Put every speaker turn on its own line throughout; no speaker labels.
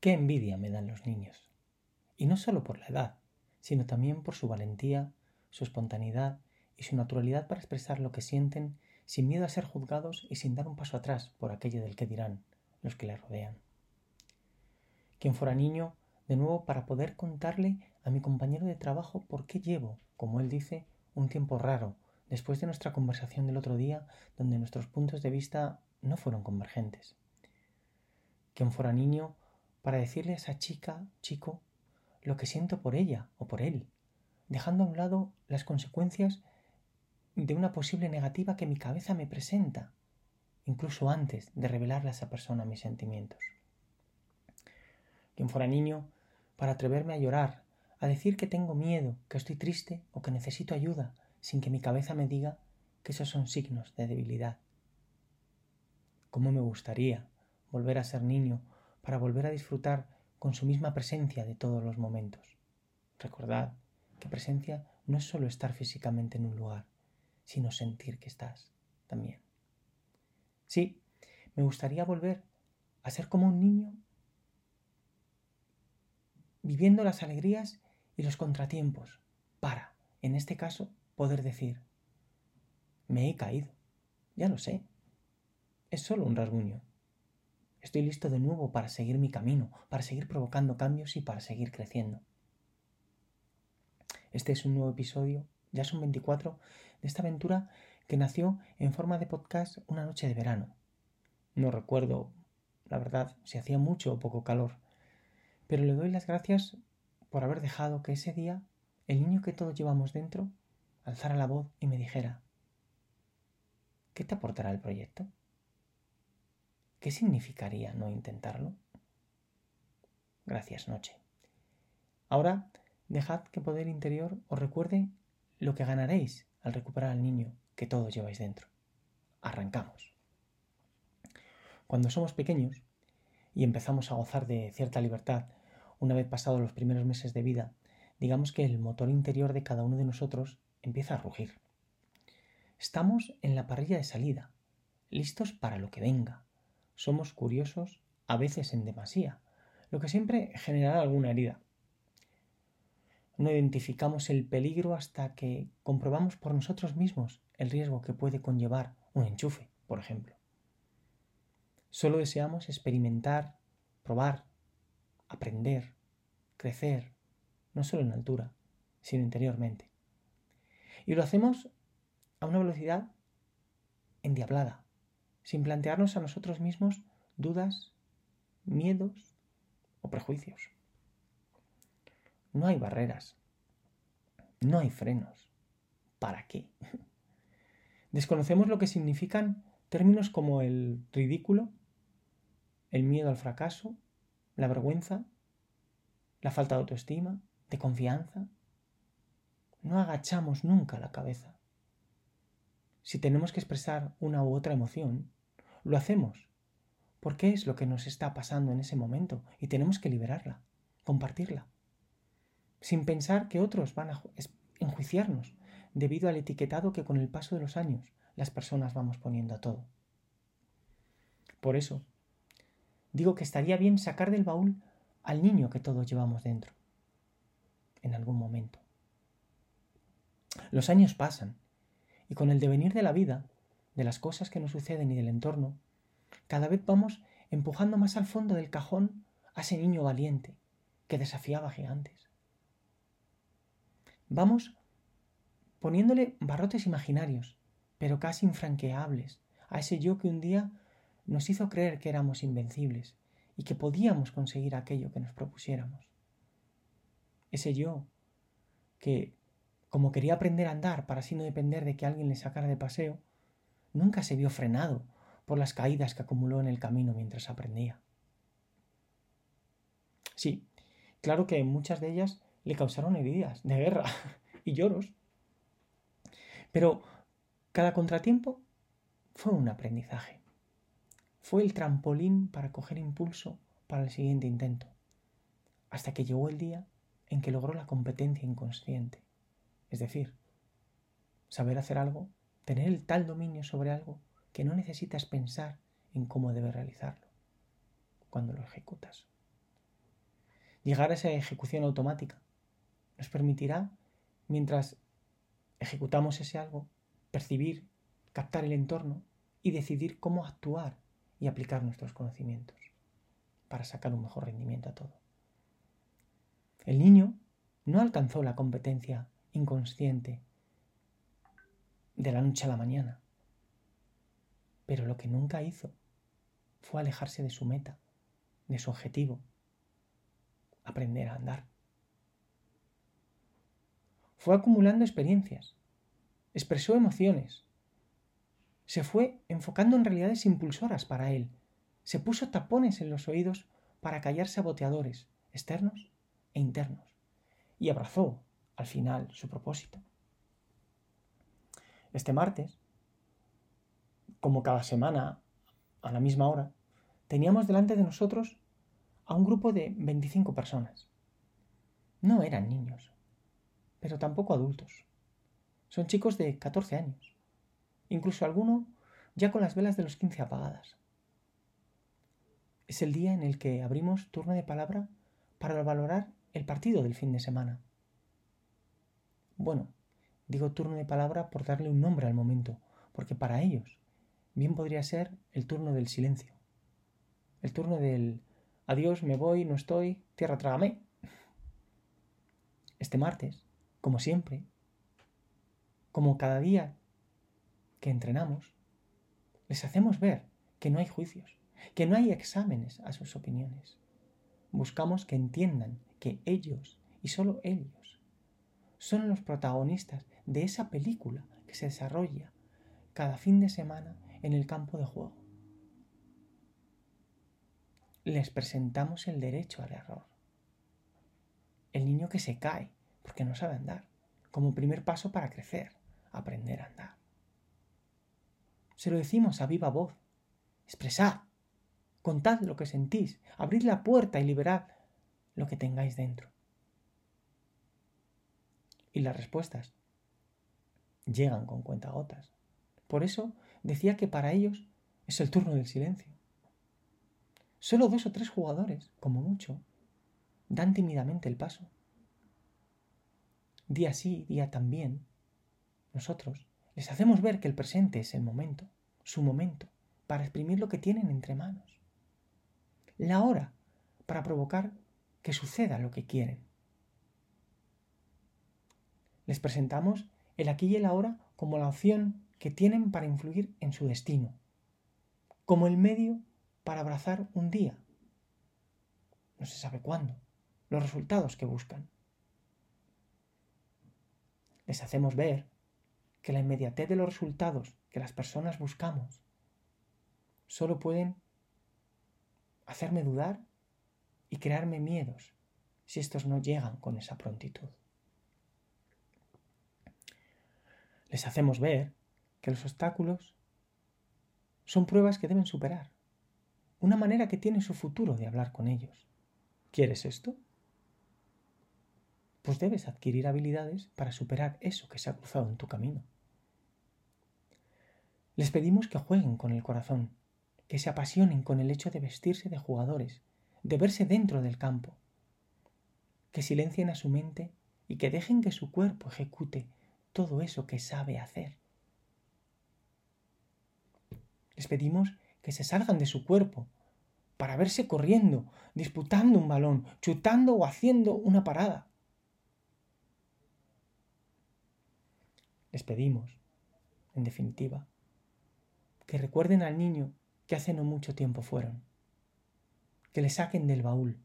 Qué envidia me dan los niños. Y no solo por la edad, sino también por su valentía, su espontaneidad y su naturalidad para expresar lo que sienten sin miedo a ser juzgados y sin dar un paso atrás por aquello del que dirán los que le rodean. Quien fuera niño, de nuevo para poder contarle a mi compañero de trabajo por qué llevo, como él dice, un tiempo raro, después de nuestra conversación del otro día, donde nuestros puntos de vista no fueron convergentes. Quien fuera niño, para decirle a esa chica, chico, lo que siento por ella o por él, dejando a un lado las consecuencias de una posible negativa que mi cabeza me presenta, incluso antes de revelarle a esa persona mis sentimientos. Quien fuera niño, para atreverme a llorar, a decir que tengo miedo, que estoy triste o que necesito ayuda, sin que mi cabeza me diga que esos son signos de debilidad. ¿Cómo me gustaría volver a ser niño para volver a disfrutar con su misma presencia de todos los momentos? Recordad que presencia no es solo estar físicamente en un lugar, sino sentir que estás también. Sí, me gustaría volver a ser como un niño, viviendo las alegrías y los contratiempos, para, en este caso, poder decir, me he caído, ya lo sé, es solo un rasguño. Estoy listo de nuevo para seguir mi camino, para seguir provocando cambios y para seguir creciendo. Este es un nuevo episodio, ya son 24, de esta aventura que nació en forma de podcast una noche de verano. No recuerdo, la verdad, si hacía mucho o poco calor, pero le doy las gracias por haber dejado que ese día el niño que todos llevamos dentro alzara la voz y me dijera, ¿qué te aportará el proyecto? ¿Qué significaría no intentarlo? Gracias, noche. Ahora dejad que poder interior os recuerde lo que ganaréis al recuperar al niño que todos lleváis dentro. Arrancamos. Cuando somos pequeños y empezamos a gozar de cierta libertad, una vez pasados los primeros meses de vida, digamos que el motor interior de cada uno de nosotros empieza a rugir. Estamos en la parrilla de salida, listos para lo que venga, somos curiosos, a veces en demasía, lo que siempre generará alguna herida. No identificamos el peligro hasta que comprobamos por nosotros mismos el riesgo que puede conllevar un enchufe, por ejemplo. Solo deseamos experimentar, probar, aprender, crecer, no solo en altura, sino interiormente. Y lo hacemos a una velocidad endiablada, sin plantearnos a nosotros mismos dudas, miedos o prejuicios. No hay barreras, no hay frenos. ¿Para qué? Desconocemos lo que significan términos como el ridículo, el miedo al fracaso, la vergüenza, la falta de autoestima, de confianza. No agachamos nunca la cabeza. Si tenemos que expresar una u otra emoción, lo hacemos, porque es lo que nos está pasando en ese momento y tenemos que liberarla, compartirla, sin pensar que otros van a enjuiciarnos debido al etiquetado que con el paso de los años las personas vamos poniendo a todo. Por eso, digo que estaría bien sacar del baúl al niño que todos llevamos dentro, en algún momento. Los años pasan y con el devenir de la vida de las cosas que nos suceden y del entorno, cada vez vamos empujando más al fondo del cajón a ese niño valiente que desafiaba gigantes. Vamos poniéndole barrotes imaginarios, pero casi infranqueables, a ese yo que un día nos hizo creer que éramos invencibles y que podíamos conseguir aquello que nos propusiéramos. Ese yo que, como quería aprender a andar para así no depender de que alguien le sacara de paseo, nunca se vio frenado por las caídas que acumuló en el camino mientras aprendía. Sí, claro que muchas de ellas le causaron heridas de guerra y lloros. Pero cada contratiempo fue un aprendizaje. Fue el trampolín para coger impulso para el siguiente intento, hasta que llegó el día en que logró la competencia inconsciente, es decir, saber hacer algo tener el tal dominio sobre algo que no necesitas pensar en cómo debes realizarlo cuando lo ejecutas. llegar a esa ejecución automática. Nos permitirá, mientras ejecutamos ese algo, percibir, captar el entorno y decidir cómo actuar y aplicar nuestros conocimientos para sacar un mejor rendimiento a todo. El niño no alcanzó la competencia inconsciente de la noche a la mañana, pero lo que nunca hizo fue alejarse de su meta, de su objetivo, aprender a andar. Fue acumulando experiencias, expresó emociones, se fue enfocando en realidades impulsoras para él, se puso tapones en los oídos para callar saboteadores externos e internos y abrazó al final su propósito. Este martes, como cada semana a la misma hora, teníamos delante de nosotros a un grupo de 25 personas. No eran niños, pero tampoco adultos. Son chicos de 14 años, incluso alguno ya con las velas de los 15 apagadas. Es el día en el que abrimos turno de palabra para valorar el partido del fin de semana. Bueno, digo turno de palabra por darle un nombre al momento, porque para ellos bien podría ser el turno del silencio, el turno del adiós, me voy, no estoy, tierra trágame. Este martes, como siempre, como cada día que entrenamos, les hacemos ver que no hay juicios, que no hay exámenes a sus opiniones. Buscamos que entiendan que ellos, y solo ellos, son los protagonistas de esa película que se desarrolla cada fin de semana en el campo de juego. Les presentamos el derecho al error. El niño que se cae porque no sabe andar, como primer paso para crecer, aprender a andar. Se lo decimos a viva voz. Expresad, contad lo que sentís, abrid la puerta y liberad lo que tengáis dentro. Y las respuestas llegan con cuentagotas. Por eso decía que para ellos es el turno del silencio. Solo dos o tres jugadores, como mucho, dan tímidamente el paso. Día sí, día también, nosotros les hacemos ver que el presente es el momento, su momento, para exprimir lo que tienen entre manos. La hora para provocar que suceda lo que quieren. Les presentamos el aquí y el ahora como la opción que tienen para influir en su destino, como el medio para abrazar un día. No se sabe cuándo, los resultados que buscan. Les hacemos ver que la inmediatez de los resultados que las personas buscamos solo pueden hacerme dudar y crearme miedos si estos no llegan con esa prontitud. Les hacemos ver que los obstáculos son pruebas que deben superar, una manera que tiene su futuro de hablar con ellos. ¿Quieres esto? Pues debes adquirir habilidades para superar eso que se ha cruzado en tu camino. Les pedimos que jueguen con el corazón, que se apasionen con el hecho de vestirse de jugadores, de verse dentro del campo, que silencien a su mente y que dejen que su cuerpo ejecute todo eso que sabe hacer. Les pedimos que se salgan de su cuerpo para verse corriendo, disputando un balón, chutando o haciendo una parada. Les pedimos, en definitiva, que recuerden al niño que hace no mucho tiempo fueron, que le saquen del baúl,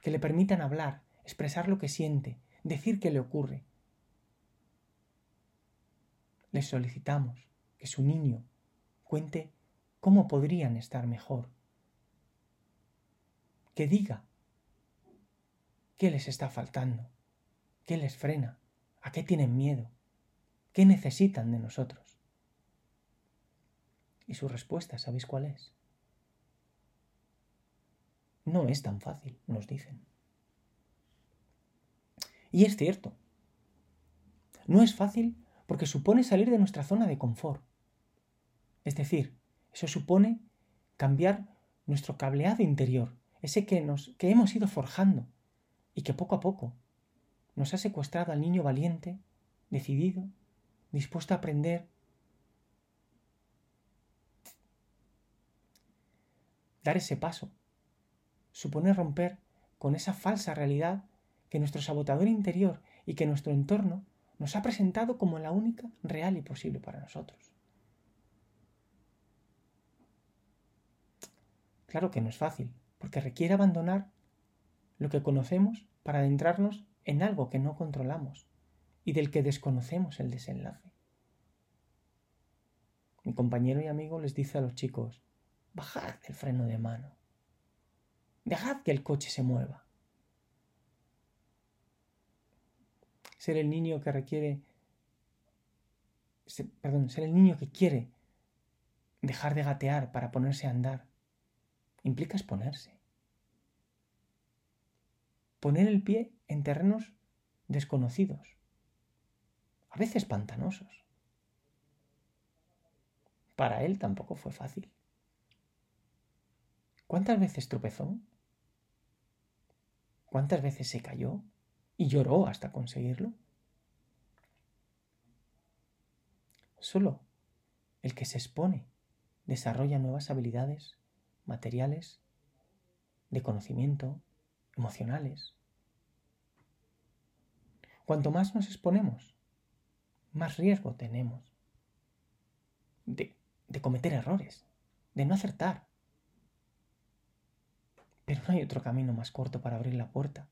que le permitan hablar, expresar lo que siente, decir qué le ocurre. Les solicitamos que su niño cuente cómo podrían estar mejor, que diga qué les está faltando, qué les frena, a qué tienen miedo, qué necesitan de nosotros. Y su respuesta, ¿sabéis cuál es? No es tan fácil, nos dicen. Y es cierto. No es fácil porque supone salir de nuestra zona de confort. Es decir, eso supone cambiar nuestro cableado interior, ese que, nos, que hemos ido forjando y que poco a poco nos ha secuestrado al niño valiente, decidido, dispuesto a aprender. Dar ese paso supone romper con esa falsa realidad que nuestro sabotador interior y que nuestro entorno nos ha presentado como la única real y posible para nosotros. Claro que no es fácil, porque requiere abandonar lo que conocemos para adentrarnos en algo que no controlamos y del que desconocemos el desenlace. Mi compañero y amigo les dice a los chicos, bajad el freno de mano, dejad que el coche se mueva. Ser el niño que requiere, perdón, ser el niño que quiere dejar de gatear para ponerse a andar implica exponerse. Poner el pie en terrenos desconocidos, a veces pantanosos. Para él tampoco fue fácil. ¿Cuántas veces tropezó? ¿Cuántas veces se cayó y lloró hasta conseguirlo? Solo el que se expone desarrolla nuevas habilidades materiales, de conocimiento, emocionales. Cuanto más nos exponemos, más riesgo tenemos de, de cometer errores, de no acertar. Pero no hay otro camino más corto para abrir la puerta,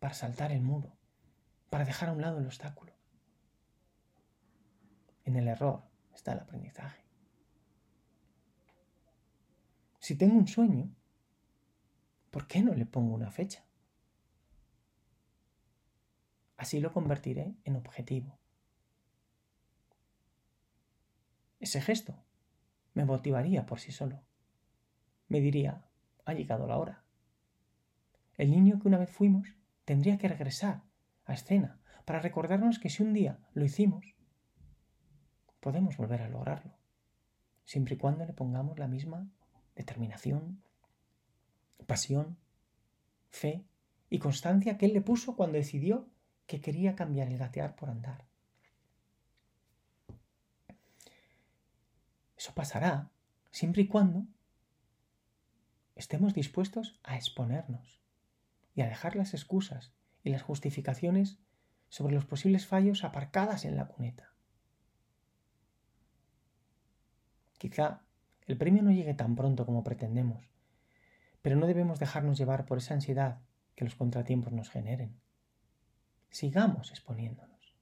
para saltar el muro, para dejar a un lado el obstáculo. En el error está el aprendizaje. Si tengo un sueño, ¿por qué no le pongo una fecha? Así lo convertiré en objetivo. Ese gesto me motivaría por sí solo. Me diría, ha llegado la hora. El niño que una vez fuimos tendría que regresar a escena para recordarnos que si un día lo hicimos, podemos volver a lograrlo, siempre y cuando le pongamos la misma determinación, pasión, fe y constancia que él le puso cuando decidió que quería cambiar el gatear por andar. Eso pasará siempre y cuando estemos dispuestos a exponernos a dejar las excusas y las justificaciones sobre los posibles fallos aparcadas en la cuneta. Quizá el premio no llegue tan pronto como pretendemos, pero no debemos dejarnos llevar por esa ansiedad que los contratiempos nos generen. Sigamos exponiéndonos.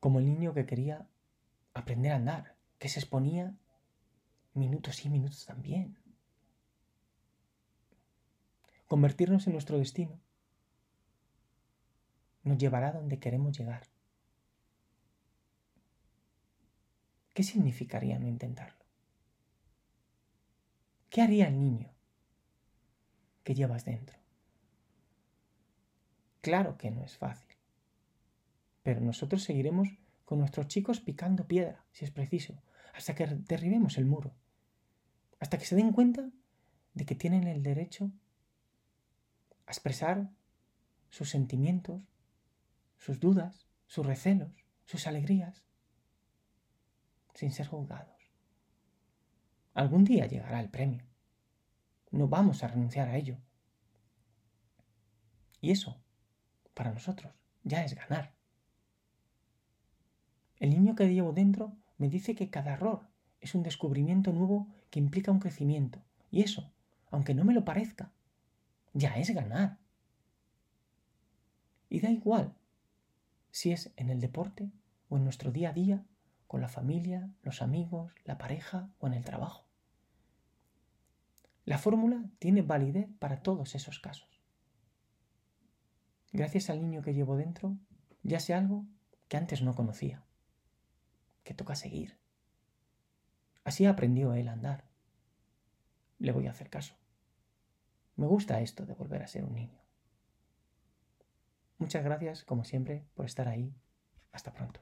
Como el niño que quería aprender a andar, que se exponía minutos y minutos también. Convertirnos en nuestro destino nos llevará a donde queremos llegar. ¿Qué significaría no intentarlo? ¿Qué haría el niño que llevas dentro? Claro que no es fácil, pero nosotros seguiremos con nuestros chicos picando piedra, si es preciso, hasta que derribemos el muro, hasta que se den cuenta de que tienen el derecho a expresar sus sentimientos, sus dudas, sus recelos, sus alegrías, sin ser juzgados. Algún día llegará el premio. No vamos a renunciar a ello. Y eso, para nosotros, ya es ganar. El niño que llevo dentro me dice que cada error es un descubrimiento nuevo que implica un crecimiento. Y eso, aunque no me lo parezca, ya es ganar. Y da igual si es en el deporte o en nuestro día a día con la familia, los amigos, la pareja o en el trabajo. La fórmula tiene validez para todos esos casos. Gracias al niño que llevo dentro, ya sé algo que antes no conocía, que toca seguir. Así aprendió él a andar. Le voy a hacer caso. Me gusta esto de volver a ser un niño. Muchas gracias, como siempre, por estar ahí. Hasta pronto.